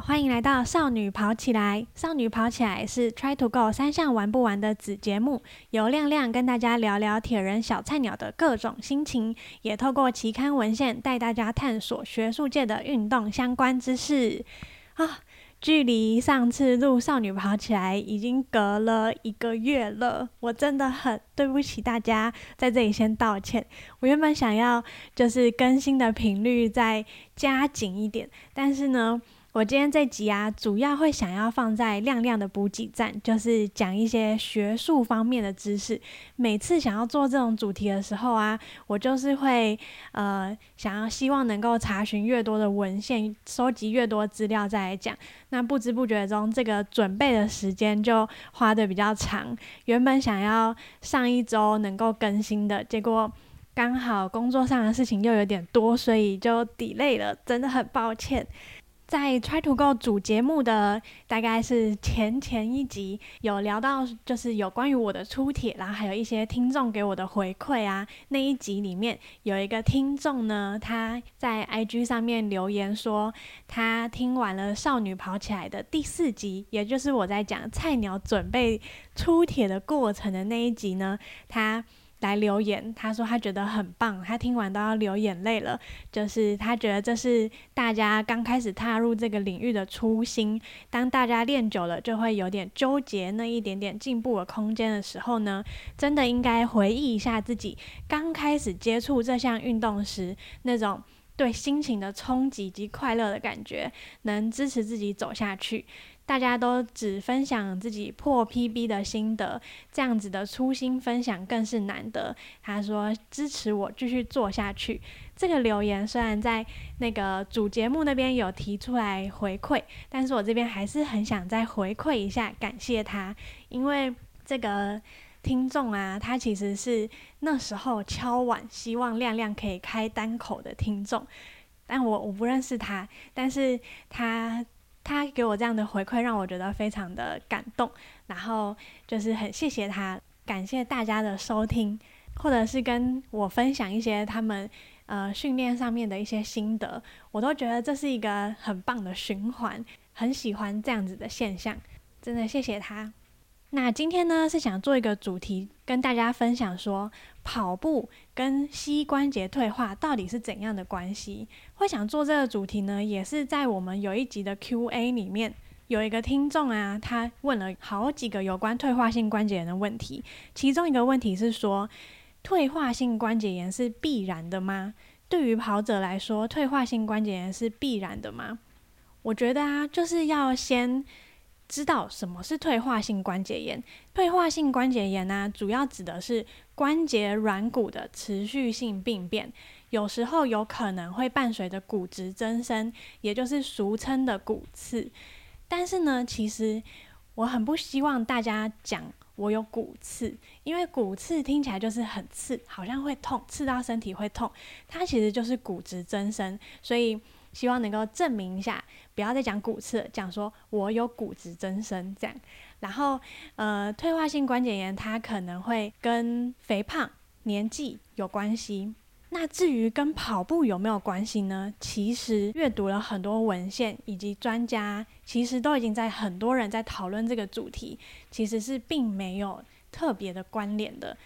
欢迎来到少女跑起来。少女跑起来是 Try to Go 三项玩不完的子节目，由亮亮跟大家聊聊铁人小菜鸟的各种心情，也透过期刊文献带大家探索学术界的运动相关知识。啊，距离上次录少女跑起来已经隔了一个月了，我真的很对不起大家，在这里先道歉。我原本想要就是更新的频率再加紧一点，但是呢。我今天这集啊，主要会想要放在亮亮的补给站，就是讲一些学术方面的知识。每次想要做这种主题的时候啊，我就是会呃想要希望能够查询越多的文献，收集越多资料再来讲。那不知不觉中，这个准备的时间就花的比较长。原本想要上一周能够更新的，结果刚好工作上的事情又有点多，所以就 delay 了，真的很抱歉。在 Try to Go 主节目的大概是前前一集有聊到，就是有关于我的出帖，然后还有一些听众给我的回馈啊。那一集里面有一个听众呢，他在 IG 上面留言说，他听完了《少女跑起来》的第四集，也就是我在讲菜鸟准备出帖的过程的那一集呢，他。来留言，他说他觉得很棒，他听完都要流眼泪了。就是他觉得这是大家刚开始踏入这个领域的初心。当大家练久了，就会有点纠结那一点点进步的空间的时候呢，真的应该回忆一下自己刚开始接触这项运动时那种对心情的冲击及快乐的感觉，能支持自己走下去。大家都只分享自己破 PB 的心得，这样子的初心分享更是难得。他说支持我继续做下去。这个留言虽然在那个主节目那边有提出来回馈，但是我这边还是很想再回馈一下，感谢他，因为这个听众啊，他其实是那时候敲碗希望亮亮可以开单口的听众，但我我不认识他，但是他。他给我这样的回馈，让我觉得非常的感动。然后就是很谢谢他，感谢大家的收听，或者是跟我分享一些他们呃训练上面的一些心得，我都觉得这是一个很棒的循环，很喜欢这样子的现象，真的谢谢他。那今天呢是想做一个主题，跟大家分享说。跑步跟膝关节退化到底是怎样的关系？会想做这个主题呢，也是在我们有一集的 Q&A 里面，有一个听众啊，他问了好几个有关退化性关节炎的问题。其中一个问题是说，退化性关节炎是必然的吗？对于跑者来说，退化性关节炎是必然的吗？我觉得啊，就是要先。知道什么是退化性关节炎？退化性关节炎呢，主要指的是关节软骨的持续性病变，有时候有可能会伴随着骨质增生，也就是俗称的骨刺。但是呢，其实我很不希望大家讲我有骨刺，因为骨刺听起来就是很刺，好像会痛，刺到身体会痛。它其实就是骨质增生，所以。希望能够证明一下，不要再讲骨刺，讲说我有骨质增生这样。然后，呃，退化性关节炎它可能会跟肥胖、年纪有关系。那至于跟跑步有没有关系呢？其实阅读了很多文献以及专家，其实都已经在很多人在讨论这个主题，其实是并没有特别的关联的。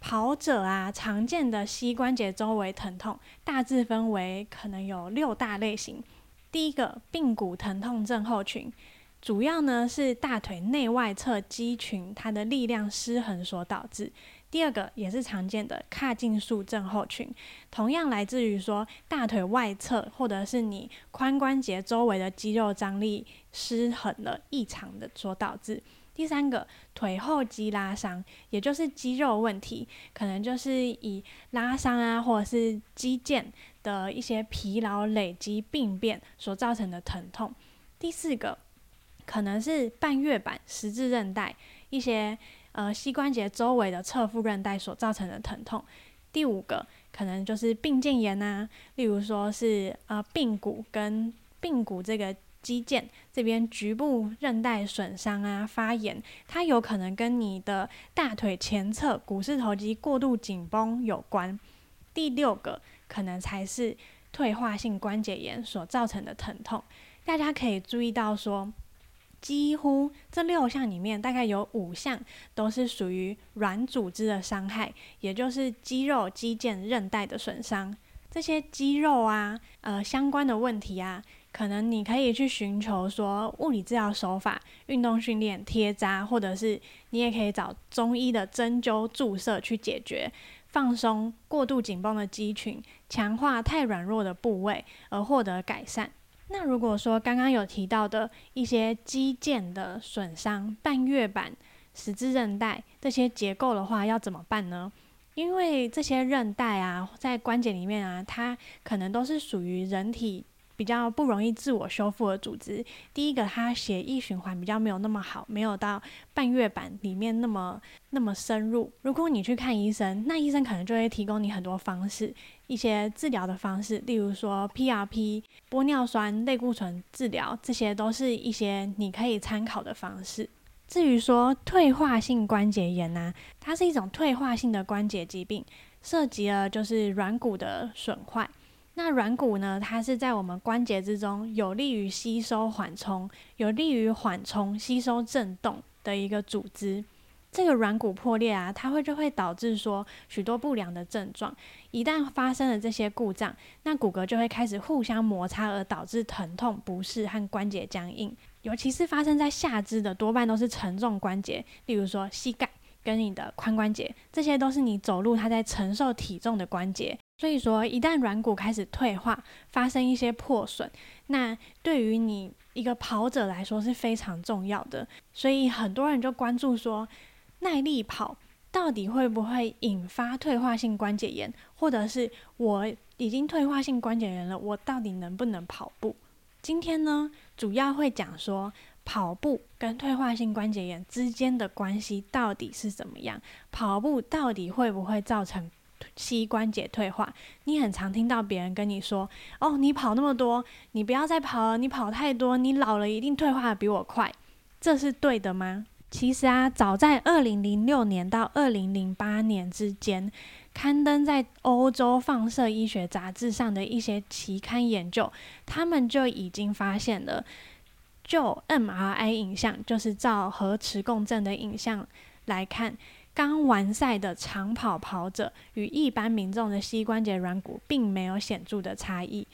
跑者啊，常见的膝关节周围疼痛大致分为可能有六大类型。第一个，髌骨疼痛症候群，主要呢是大腿内外侧肌群它的力量失衡所导致。第二个，也是常见的髂胫束症候群，同样来自于说大腿外侧或者是你髋关节周围的肌肉张力失衡了异常的所导致。第三个腿后肌拉伤，也就是肌肉问题，可能就是以拉伤啊，或者是肌腱的一些疲劳累积病变所造成的疼痛。第四个可能是半月板、十字韧带一些呃膝关节周围的侧副韧带所造成的疼痛。第五个可能就是髌腱炎啊，例如说是呃髌骨跟髌骨这个。肌腱这边局部韧带损伤啊、发炎，它有可能跟你的大腿前侧股四头肌过度紧绷有关。第六个可能才是退化性关节炎所造成的疼痛。大家可以注意到说，几乎这六项里面，大概有五项都是属于软组织的伤害，也就是肌肉、肌腱、韧带的损伤。这些肌肉啊，呃，相关的问题啊，可能你可以去寻求说物理治疗手法、运动训练、贴扎，或者是你也可以找中医的针灸注射去解决，放松过度紧绷的肌群，强化太软弱的部位，而获得改善。那如果说刚刚有提到的一些肌腱的损伤、半月板、十字韧带这些结构的话，要怎么办呢？因为这些韧带啊，在关节里面啊，它可能都是属于人体比较不容易自我修复的组织。第一个，它血液循环比较没有那么好，没有到半月板里面那么那么深入。如果你去看医生，那医生可能就会提供你很多方式，一些治疗的方式，例如说 PRP、玻尿酸、类固醇治疗，这些都是一些你可以参考的方式。至于说退化性关节炎呢，它是一种退化性的关节疾病，涉及了就是软骨的损坏。那软骨呢，它是在我们关节之中有利于吸收缓冲、有利于缓冲吸收震动的一个组织。这个软骨破裂啊，它会就会导致说许多不良的症状。一旦发生了这些故障，那骨骼就会开始互相摩擦，而导致疼痛、不适和关节僵硬。尤其是发生在下肢的，多半都是承重关节，例如说膝盖跟你的髋关节，这些都是你走路它在承受体重的关节。所以说，一旦软骨开始退化，发生一些破损，那对于你一个跑者来说是非常重要的。所以很多人就关注说，耐力跑到底会不会引发退化性关节炎，或者是我已经退化性关节炎了，我到底能不能跑步？今天呢，主要会讲说跑步跟退化性关节炎之间的关系到底是怎么样？跑步到底会不会造成膝关节退化？你很常听到别人跟你说：“哦，你跑那么多，你不要再跑了，你跑太多，你老了一定退化的比我快。”这是对的吗？其实啊，早在二零零六年到二零零八年之间。刊登在欧洲放射医学杂志上的一些期刊研究，他们就已经发现了，就 MRI 影像，就是照核磁共振的影像来看，刚完赛的长跑跑者与一般民众的膝关节软骨并没有显著的差异。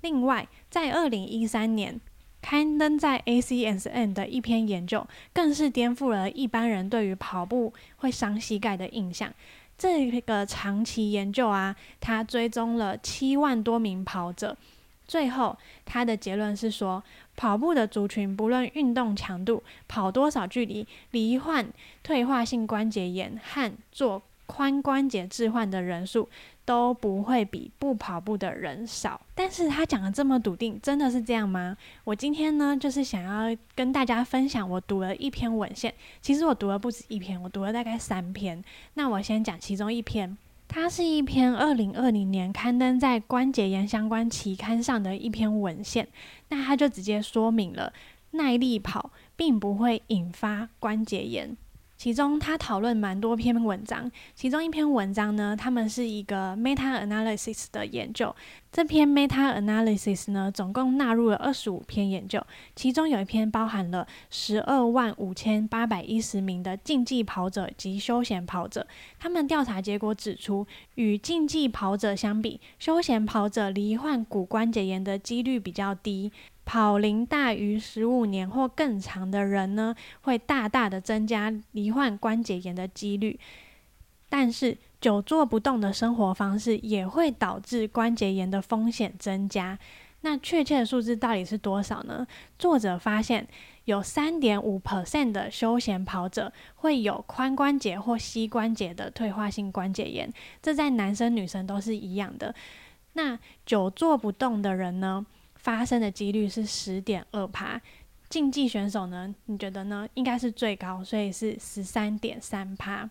另外，在二零一三年刊登在 ACSN 的一篇研究，更是颠覆了一般人对于跑步会伤膝盖的印象。这个长期研究啊，他追踪了七万多名跑者，最后他的结论是说，跑步的族群不论运动强度、跑多少距离，罹患退化性关节炎和做髋关节置换的人数。都不会比不跑步的人少，但是他讲的这么笃定，真的是这样吗？我今天呢，就是想要跟大家分享我读了一篇文献，其实我读了不止一篇，我读了大概三篇。那我先讲其中一篇，它是一篇二零二零年刊登在关节炎相关期刊上的一篇文献，那它就直接说明了耐力跑并不会引发关节炎。其中他讨论蛮多篇文章，其中一篇文章呢，他们是一个 meta analysis 的研究。这篇 meta analysis 呢，总共纳入了二十五篇研究，其中有一篇包含了十二万五千八百一十名的竞技跑者及休闲跑者。他们调查结果指出，与竞技跑者相比，休闲跑者罹患骨关节炎的几率比较低。跑龄大于十五年或更长的人呢，会大大的增加罹患关节炎的几率。但是久坐不动的生活方式也会导致关节炎的风险增加。那确切的数字到底是多少呢？作者发现有三点五 percent 的休闲跑者会有髋关节或膝关节的退化性关节炎，这在男生女生都是一样的。那久坐不动的人呢？发生的几率是十点二趴，竞技选手呢？你觉得呢？应该是最高，所以是十三点三趴。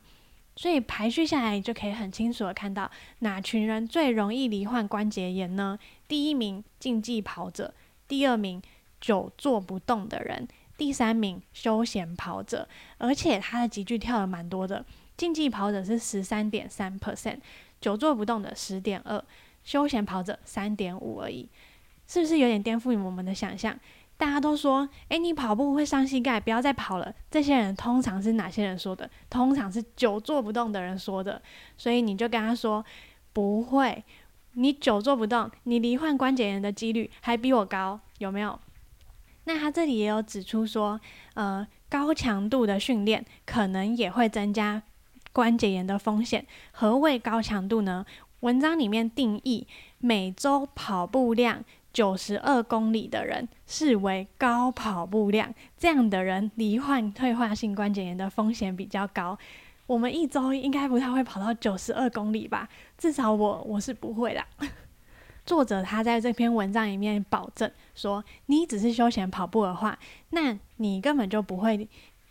所以排序下来，你就可以很清楚的看到哪群人最容易罹患关节炎呢？第一名竞技跑者，第二名久坐不动的人，第三名休闲跑者。而且他的集距跳的蛮多的，竞技跑者是十三点三 percent，久坐不动的十点二，休闲跑者三点五而已。是不是有点颠覆我们的想象？大家都说，诶，你跑步会伤膝盖，不要再跑了。这些人通常是哪些人说的？通常是久坐不动的人说的。所以你就跟他说，不会，你久坐不动，你罹患关节炎的几率还比我高，有没有？那他这里也有指出说，呃，高强度的训练可能也会增加关节炎的风险。何谓高强度呢？文章里面定义，每周跑步量九十二公里的人视为高跑步量，这样的人罹患退化性关节炎的风险比较高。我们一周应该不太会跑到九十二公里吧？至少我我是不会的。作者他在这篇文章里面保证说，你只是休闲跑步的话，那你根本就不会。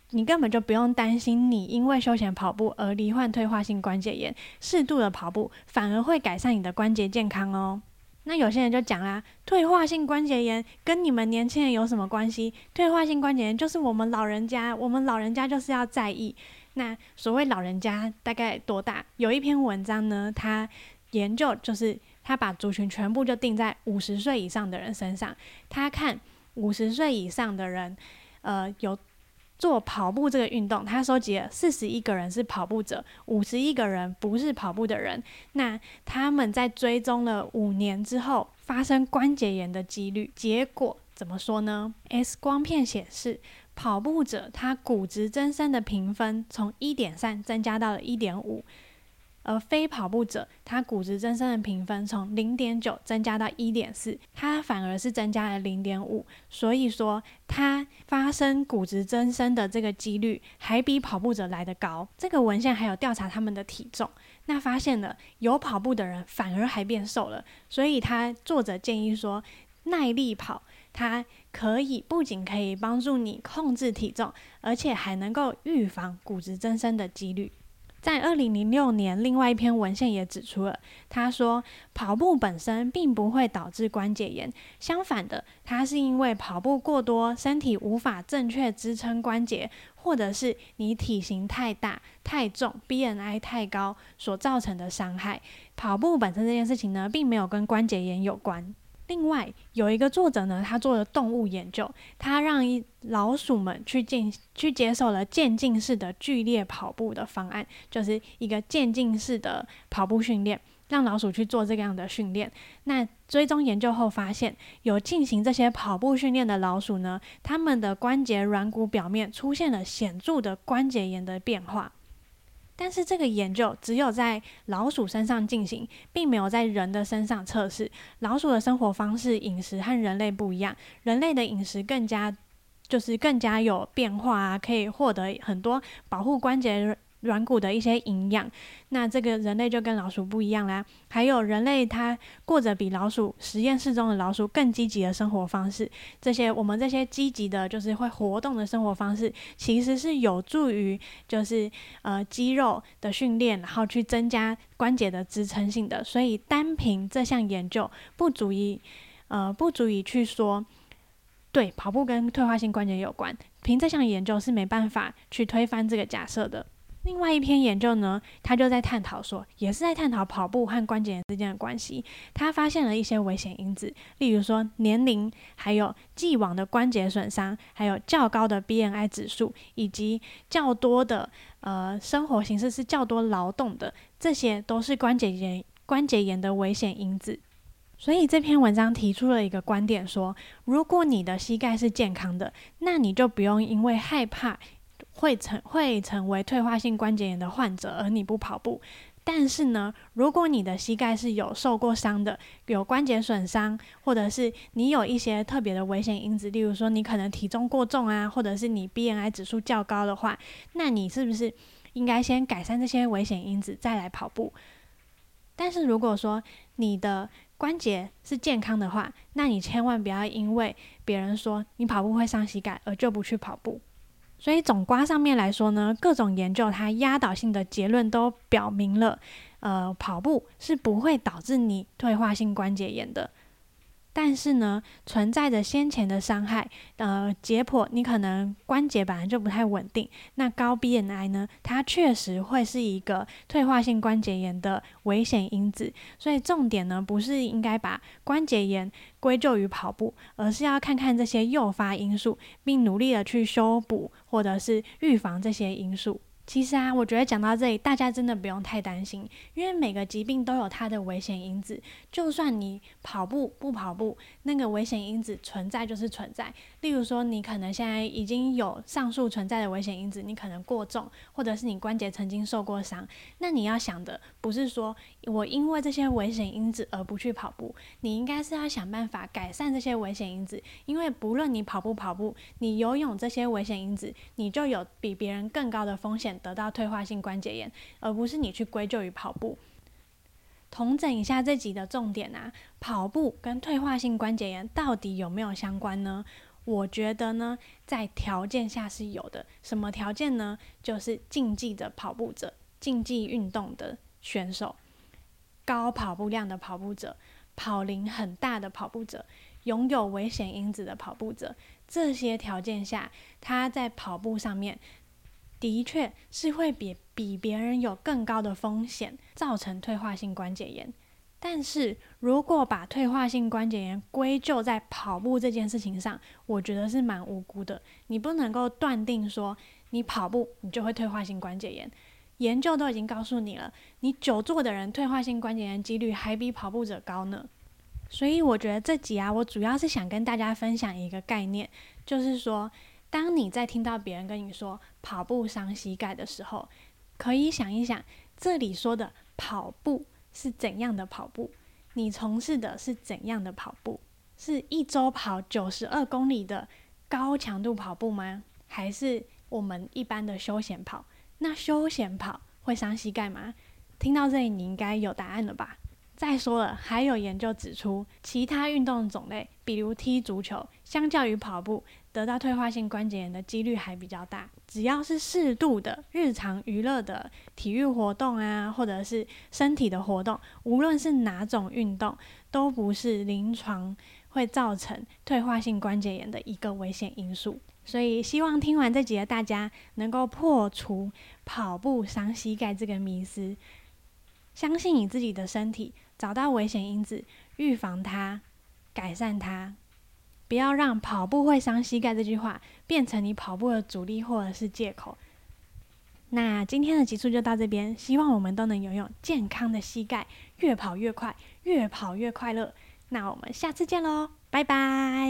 你根本就不用担心，你因为休闲跑步而罹患退化性关节炎。适度的跑步反而会改善你的关节健康哦。那有些人就讲啦，退化性关节炎跟你们年轻人有什么关系？退化性关节炎就是我们老人家，我们老人家就是要在意。那所谓老人家大概多大？有一篇文章呢，他研究就是他把族群全部就定在五十岁以上的人身上，他看五十岁以上的人，呃，有。做跑步这个运动，他收集了四十一个人是跑步者，五十一个人不是跑步的人。那他们在追踪了五年之后，发生关节炎的几率，结果怎么说呢？X 光片显示，跑步者他骨质增生的评分从一点三增加到了一点五。而非跑步者，他骨质增生的评分从零点九增加到一点四，他反而是增加了零点五，所以说他发生骨质增生的这个几率还比跑步者来得高。这个文献还有调查他们的体重，那发现了有跑步的人反而还变瘦了，所以他作者建议说，耐力跑它可以不仅可以帮助你控制体重，而且还能够预防骨质增生的几率。在二零零六年，另外一篇文献也指出了，他说跑步本身并不会导致关节炎，相反的，它是因为跑步过多，身体无法正确支撑关节，或者是你体型太大、太重、BMI 太高所造成的伤害。跑步本身这件事情呢，并没有跟关节炎有关。另外有一个作者呢，他做了动物研究，他让一老鼠们去进去接受了渐进式的剧烈跑步的方案，就是一个渐进式的跑步训练，让老鼠去做这个样的训练。那追踪研究后发现，有进行这些跑步训练的老鼠呢，它们的关节软骨表面出现了显著的关节炎的变化。但是这个研究只有在老鼠身上进行，并没有在人的身上测试。老鼠的生活方式、饮食和人类不一样，人类的饮食更加就是更加有变化啊，可以获得很多保护关节。软骨的一些营养，那这个人类就跟老鼠不一样啦。还有人类，他过着比老鼠实验室中的老鼠更积极的生活方式。这些我们这些积极的，就是会活动的生活方式，其实是有助于就是呃肌肉的训练，然后去增加关节的支撑性的。所以单凭这项研究不足以呃不足以去说对跑步跟退化性关节有关。凭这项研究是没办法去推翻这个假设的。另外一篇研究呢，他就在探讨说，也是在探讨跑步和关节炎之间的关系。他发现了一些危险因子，例如说年龄，还有既往的关节损伤，还有较高的 BMI 指数，以及较多的呃生活形式是较多劳动的，这些都是关节炎关节炎的危险因子。所以这篇文章提出了一个观点，说如果你的膝盖是健康的，那你就不用因为害怕。会成会成为退化性关节炎的患者，而你不跑步。但是呢，如果你的膝盖是有受过伤的，有关节损伤，或者是你有一些特别的危险因子，例如说你可能体重过重啊，或者是你 BMI 指数较高的话，那你是不是应该先改善这些危险因子再来跑步？但是如果说你的关节是健康的话，那你千万不要因为别人说你跑步会伤膝盖而就不去跑步。所以总瓜上面来说呢，各种研究它压倒性的结论都表明了，呃，跑步是不会导致你退化性关节炎的。但是呢，存在着先前的伤害，呃，解剖你可能关节本来就不太稳定，那高 BMI 呢，它确实会是一个退化性关节炎的危险因子。所以重点呢，不是应该把关节炎归咎于跑步，而是要看看这些诱发因素，并努力的去修补或者是预防这些因素。其实啊，我觉得讲到这里，大家真的不用太担心，因为每个疾病都有它的危险因子。就算你跑步不跑步，那个危险因子存在就是存在。例如说，你可能现在已经有上述存在的危险因子，你可能过重，或者是你关节曾经受过伤，那你要想的不是说我因为这些危险因子而不去跑步，你应该是要想办法改善这些危险因子。因为不论你跑步跑步，你游泳这些危险因子，你就有比别人更高的风险得到退化性关节炎，而不是你去归咎于跑步。统整一下这集的重点啊，跑步跟退化性关节炎到底有没有相关呢？我觉得呢，在条件下是有的。什么条件呢？就是竞技的跑步者、竞技运动的选手、高跑步量的跑步者、跑龄很大的跑步者、拥有危险因子的跑步者，这些条件下，他在跑步上面。的确是会比比别人有更高的风险造成退化性关节炎，但是如果把退化性关节炎归咎在跑步这件事情上，我觉得是蛮无辜的。你不能够断定说你跑步你就会退化性关节炎，研究都已经告诉你了，你久坐的人退化性关节炎几率还比跑步者高呢。所以我觉得这集啊，我主要是想跟大家分享一个概念，就是说。当你在听到别人跟你说跑步伤膝盖的时候，可以想一想，这里说的跑步是怎样的跑步？你从事的是怎样的跑步？是一周跑九十二公里的高强度跑步吗？还是我们一般的休闲跑？那休闲跑会伤膝盖吗？听到这里，你应该有答案了吧？再说了，还有研究指出，其他运动种类，比如踢足球，相较于跑步，得到退化性关节炎的几率还比较大。只要是适度的日常娱乐的体育活动啊，或者是身体的活动，无论是哪种运动，都不是临床会造成退化性关节炎的一个危险因素。所以，希望听完这集的大家，能够破除跑步伤膝盖这个迷思。相信你自己的身体，找到危险因子，预防它，改善它，不要让跑步会伤膝盖这句话变成你跑步的阻力或者是借口。那今天的集数就到这边，希望我们都能拥有健康的膝盖，越跑越快，越跑越快乐。那我们下次见喽，拜拜。